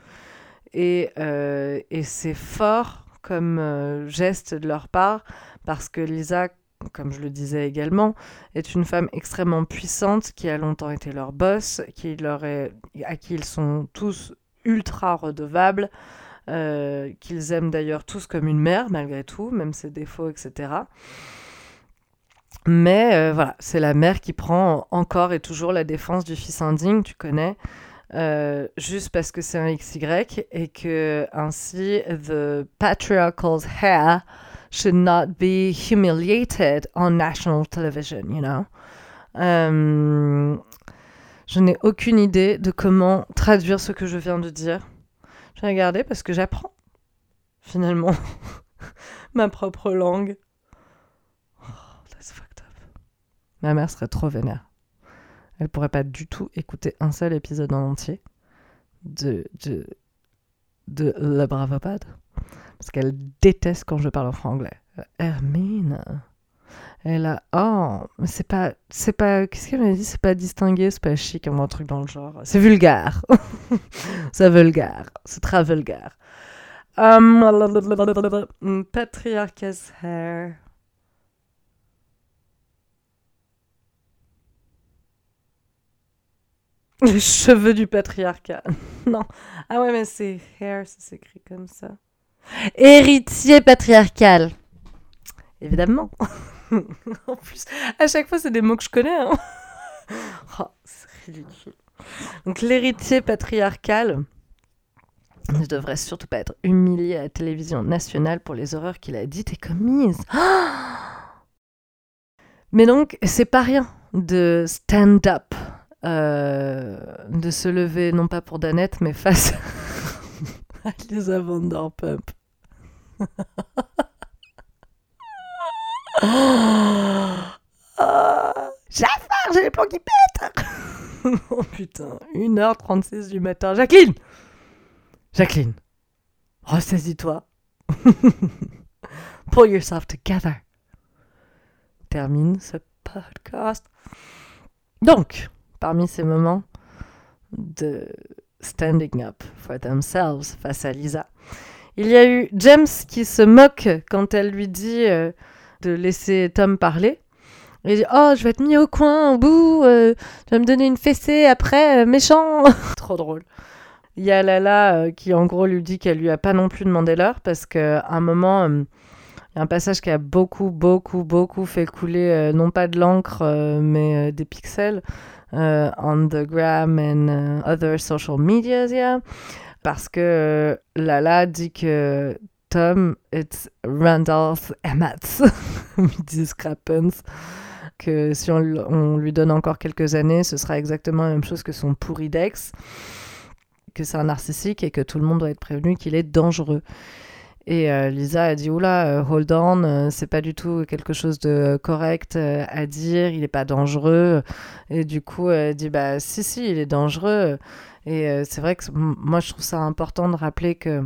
Et, euh, et c'est fort comme geste de leur part parce que Lisa comme je le disais également, est une femme extrêmement puissante qui a longtemps été leur boss, à qui ils sont tous ultra redevables, euh, qu'ils aiment d'ailleurs tous comme une mère malgré tout, même ses défauts, etc. Mais euh, voilà, c'est la mère qui prend encore et toujours la défense du fils indigne, tu connais, euh, juste parce que c'est un XY et que ainsi the patriarchal hair should not be humiliated on national television, you know? Euh, Je n'ai aucune idée de comment traduire ce que je viens de dire. Je vais regarder parce que j'apprends, finalement, ma propre langue. Oh, that's fucked up. Ma mère serait trop vénère. Elle pourrait pas du tout écouter un seul épisode en entier de, de, de Le Bravopad. Parce qu'elle déteste quand je parle en franglais. Hermine. Elle a. Oh, mais c'est pas. C'est pas. Qu'est-ce qu'elle m'a dit? C'est pas distingué, c'est pas chic, un truc dans le genre. C'est vulgaire. c'est vulgaire. C'est très vulgaire. Um, patriarchas hair. Les cheveux du patriarcat. non. Ah ouais, mais c'est hair, ça s'écrit comme ça. Héritier patriarcal. Évidemment. en plus, à chaque fois, c'est des mots que je connais. Hein. oh, c'est ridicule. Donc, l'héritier patriarcal ne devrait surtout pas être humilié à la télévision nationale pour les horreurs qu'il a dites et commises. Mais donc, c'est pas rien de stand-up, euh, de se lever, non pas pour Danette, mais face à Lisa Vanderpump. j'ai faim, j'ai les plombs qui pètent. oh putain, 1h36 du matin. Jacqueline Jacqueline, ressaisis-toi. Pull yourself together. Termine ce podcast. Donc, parmi ces moments de standing up for themselves face à Lisa, il y a eu James qui se moque quand elle lui dit euh, de laisser Tom parler. Il dit Oh, je vais être mis au coin, au bout, euh, tu vas me donner une fessée après, euh, méchant Trop drôle. Il y a Lala euh, qui, en gros, lui dit qu'elle lui a pas non plus demandé l'heure parce qu'à un moment, il y a un passage qui a beaucoup, beaucoup, beaucoup fait couler, non pas de l'encre, mais des pixels on the gram and other social medias, yeah. Parce que Lala dit que Tom, it's Randolph Emmett, discrepance. Que si on, lui donne encore quelques années, ce sera exactement la même chose que son pourri d'ex, que c'est un narcissique et que tout le monde doit être prévenu qu'il est dangereux. Et euh, Lisa a dit oula, euh, hold on, euh, c'est pas du tout quelque chose de correct à dire, il est pas dangereux. Et du coup, elle dit bah si si, il est dangereux. Et c'est vrai que moi je trouve ça important de rappeler que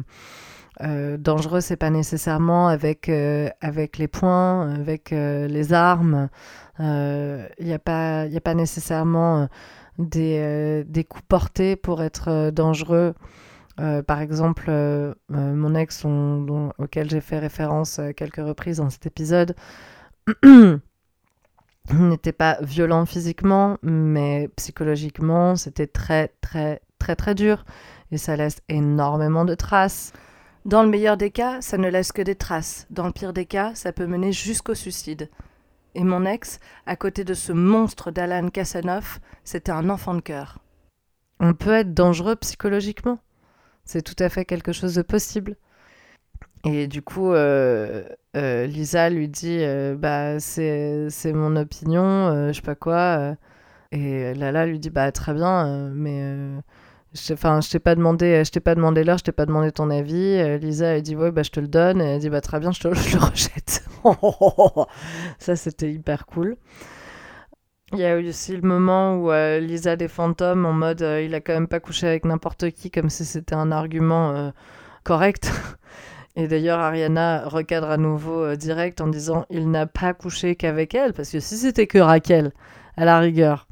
euh, dangereux, c'est pas nécessairement avec, avec les poings, avec les armes. Il n'y a, pas, a pas nécessairement des, des, coups portés pour être dangereux. Par exemple, mon ex, auquel j'ai fait référence quelques reprises dans cet épisode, n'était pas violent physiquement, mais psychologiquement, c'était très, très, très, très dur. Et ça laisse énormément de traces. Dans le meilleur des cas, ça ne laisse que des traces. Dans le pire des cas, ça peut mener jusqu'au suicide. Et mon ex, à côté de ce monstre d'Alan Kasanoff, c'était un enfant de cœur. On peut être dangereux psychologiquement. C'est tout à fait quelque chose de possible. Et du coup, euh, euh, Lisa lui dit euh, Bah, c'est mon opinion, je sais pas quoi. et Lala lui dit Bah, très bien, mais Enfin, je t'ai pas demandé, je t'ai pas demandé l'heure, je t'ai pas demandé ton avis. Lisa, elle dit ouais, bah je te le donne. elle dit bah très bien, je, te, le rejette. Ça, c'était hyper cool. Il y a aussi le moment où euh, Lisa des fantômes en mode euh, il a quand même pas couché avec n'importe qui, comme si c'était un argument correct. Et d'ailleurs, Ariana recadre à nouveau direct en disant il n'a pas couché qu'avec elle, parce que si c'était que Raquel, à la rigueur,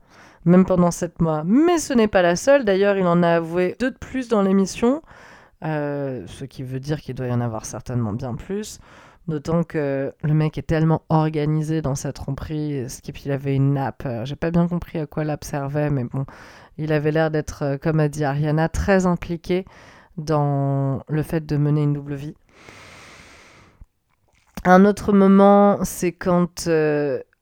même pendant sept mois. Mais ce n'est pas la seule. D'ailleurs, il en a avoué deux de plus dans l'émission, euh, ce qui veut dire qu'il doit y en avoir certainement bien plus. D'autant que le mec est tellement organisé dans sa tromperie, Skip, il avait une nappe. Euh, j'ai pas bien compris à quoi l'app servait, mais bon, il avait l'air d'être, euh, comme a dit Ariana, très impliqué dans le fait de mener une double vie. Un autre moment, c'est quand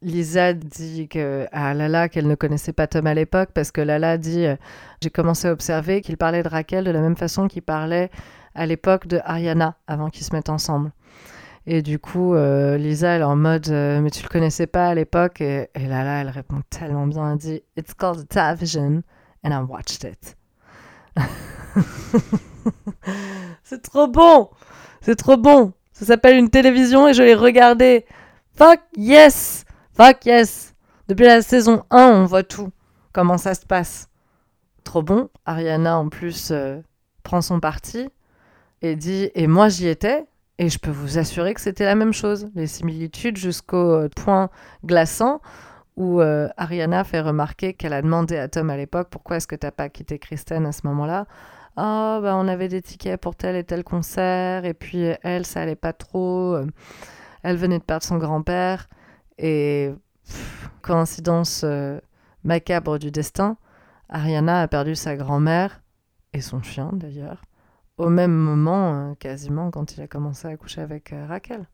Lisa dit que, à Lala qu'elle ne connaissait pas Tom à l'époque parce que Lala dit euh, J'ai commencé à observer qu'il parlait de Raquel de la même façon qu'il parlait à l'époque de Ariana avant qu'ils se mettent ensemble. Et du coup, euh, Lisa, elle est en mode euh, Mais tu le connaissais pas à l'époque et, Lala, elle répond tellement bien Elle dit It's called television and I watched it. c'est trop bon! C'est trop bon! Ça s'appelle une télévision et je l'ai regardé. Fuck yes! Fuck yes! Depuis la saison 1, on voit tout. Comment ça se passe. Trop bon. Ariana, en plus, euh, prend son parti et dit Et moi, j'y étais. Et je peux vous assurer que c'était la même chose. Les similitudes jusqu'au euh, point glaçant où euh, Ariana fait remarquer qu'elle a demandé à Tom à l'époque pourquoi est-ce que t'as pas quitté Kristen à ce moment-là. Ah, bah on avait des tickets pour tel et tel concert, et puis elle, ça allait pas trop. Elle venait de perdre son grand-père, et coïncidence euh, macabre du destin, Ariana a perdu sa grand-mère, et son chien d'ailleurs, au même moment, euh, quasiment, quand il a commencé à coucher avec euh, Raquel.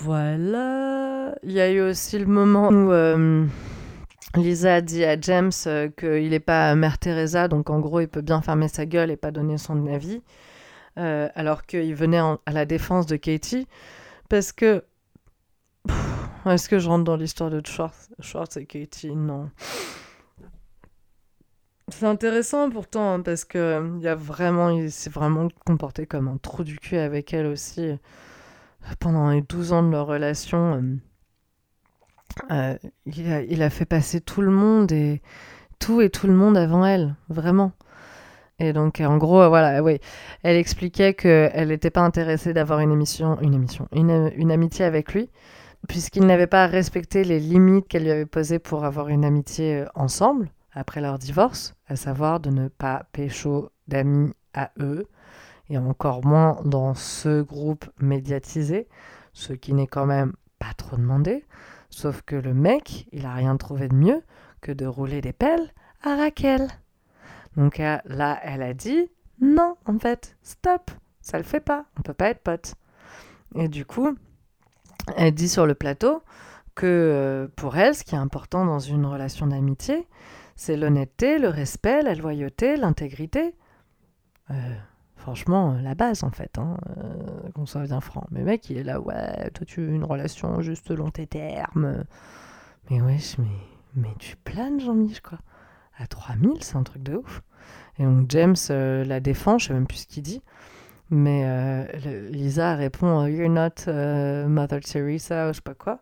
Voilà. Il y a eu aussi le moment où euh, Lisa dit à James qu'il n'est pas Mère Teresa, donc en gros, il peut bien fermer sa gueule et pas donner son avis. Euh, alors qu'il venait en- à la défense de Katie. Parce que. Est-ce que je rentre dans l'histoire de Schwartz, Schwartz et Katie? Non. C'est intéressant pourtant, hein, parce que euh, il a vraiment, il s'est vraiment comporté comme un trou du cul avec elle aussi pendant les 12 ans de leur relation, euh, euh, il, a, il a fait passer tout le monde et tout et tout le monde avant elle, vraiment. Et donc, euh, en gros, euh, voilà, oui, elle expliquait qu'elle n'était pas intéressée d'avoir une émission, une émission, une, une amitié avec lui, puisqu'il n'avait pas respecté les limites qu'elle lui avait posées pour avoir une amitié euh, ensemble après leur divorce, à savoir de ne pas pécho d'amis à eux, et encore moins dans ce groupe médiatisé, ce qui n'est quand même pas trop demandé, sauf que le mec, il a rien trouvé de mieux que de rouler des pelles à Raquel. Donc euh, là, elle a dit non, en fait, stop, ça le fait pas, on peut pas être potes. Et du coup, elle dit sur le plateau que euh, pour elle, ce qui est important dans une relation d'amitié, c'est l'honnêteté, le respect, la loyauté, l'intégrité. Euh, franchement, euh, la base en fait, hein, euh, qu'on soit bien franc. Mais mec, il est là, ouais, toi tu une relation juste long tes termes. Mais wesh, mais, mais tu planes, Jean-Mich, quoi. À 3000, c'est un truc de ouf. Et donc James la défend, je sais même plus ce qu'il dit. Mais Lisa répond You're not Mother Teresa, ou je sais pas quoi.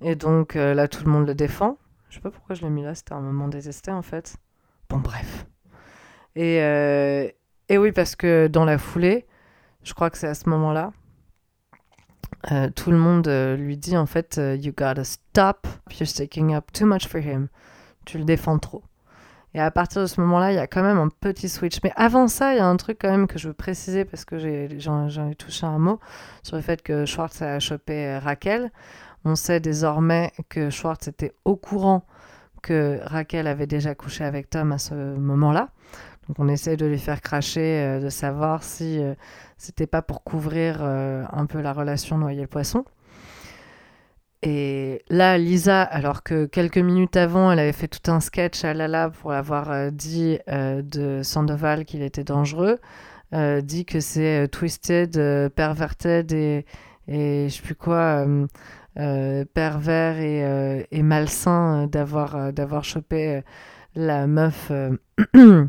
Et donc là, tout le monde le défend. Je sais pas pourquoi je l'ai mis là, c'était un moment détesté en fait. Bon, bref. Et, euh, et oui, parce que dans la foulée, je crois que c'est à ce moment-là, euh, tout le monde euh, lui dit en fait euh, You gotta stop, you're sticking up too much for him. Tu le défends trop. Et à partir de ce moment-là, il y a quand même un petit switch. Mais avant ça, il y a un truc quand même que je veux préciser parce que j'ai- j'en j'en ai touché un mot sur le fait que Schwartz a chopé Raquel. On sait désormais que Schwartz était au courant que Raquel avait déjà couché avec Tom à ce moment-là. Donc on essaie de lui faire cracher, euh, de savoir si euh, c'était pas pour couvrir euh, un peu la relation noyer le poisson. Et là, Lisa, alors que quelques minutes avant, elle avait fait tout un sketch à Lala pour avoir euh, dit de Sandoval qu'il était dangereux, dit que c'est twisted, perverted et, et je sais plus quoi, pervers et, euh, malsain euh, d'avoir euh, d'avoir chopé euh, la meuf, euh,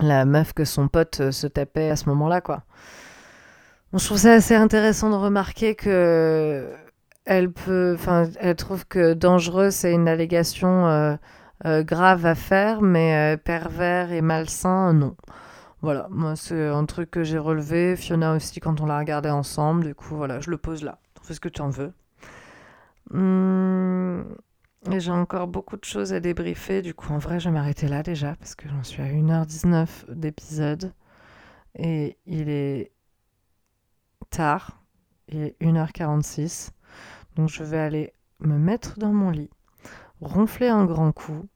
la meuf que son pote euh, se tapait à ce moment-là, quoi. Bon, je trouve ça assez intéressant de remarquer que elle peut, enfin, elle trouve que dangereux c'est une allégation euh, euh, grave à faire, mais euh, pervers et malsain non. Voilà, moi c'est un truc que j'ai relevé. Fiona aussi quand on l'a regardé ensemble. Du coup voilà, je le pose là. Fais ce que tu en veux. Hum, j'ai encore beaucoup de choses à débriefer. Du coup en vrai je vais m'arrêter là déjà parce que j'en suis à 1h19 d'épisode et il est tard. Il est 1h46. Donc je vais aller me mettre dans mon lit, ronfler un grand coup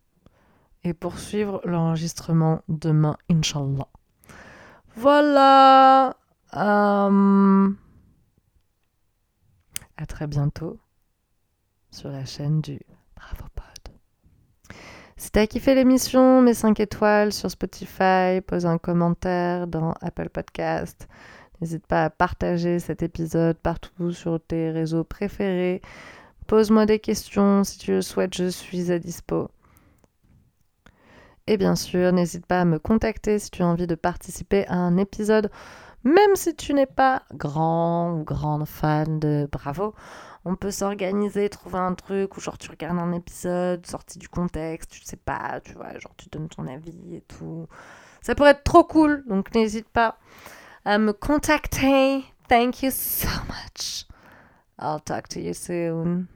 et poursuivre l'enregistrement demain, Inch'Allah. Voilà. Euh, À très bientôt sur la chaîne du Bravo Pod. Si t'as kiffé l'émission, mets 5 étoiles sur Spotify, pose un commentaire dans Apple Podcast. N'hésite pas à partager cet épisode partout sur tes réseaux préférés. Pose-moi des questions si tu le souhaites, je suis à dispo. Et bien sûr, n'hésite pas à me contacter si tu as envie de participer à un épisode, même si tu n'es pas grand ou grande fan de Bravo. On peut s'organiser, trouver un truc où genre tu regardes un épisode sorti du contexte, tu sais pas, tu vois, genre tu donnes ton avis et tout. Ça pourrait être trop cool, donc n'hésite pas à me contacter. Thank you so much. I'll talk to you soon.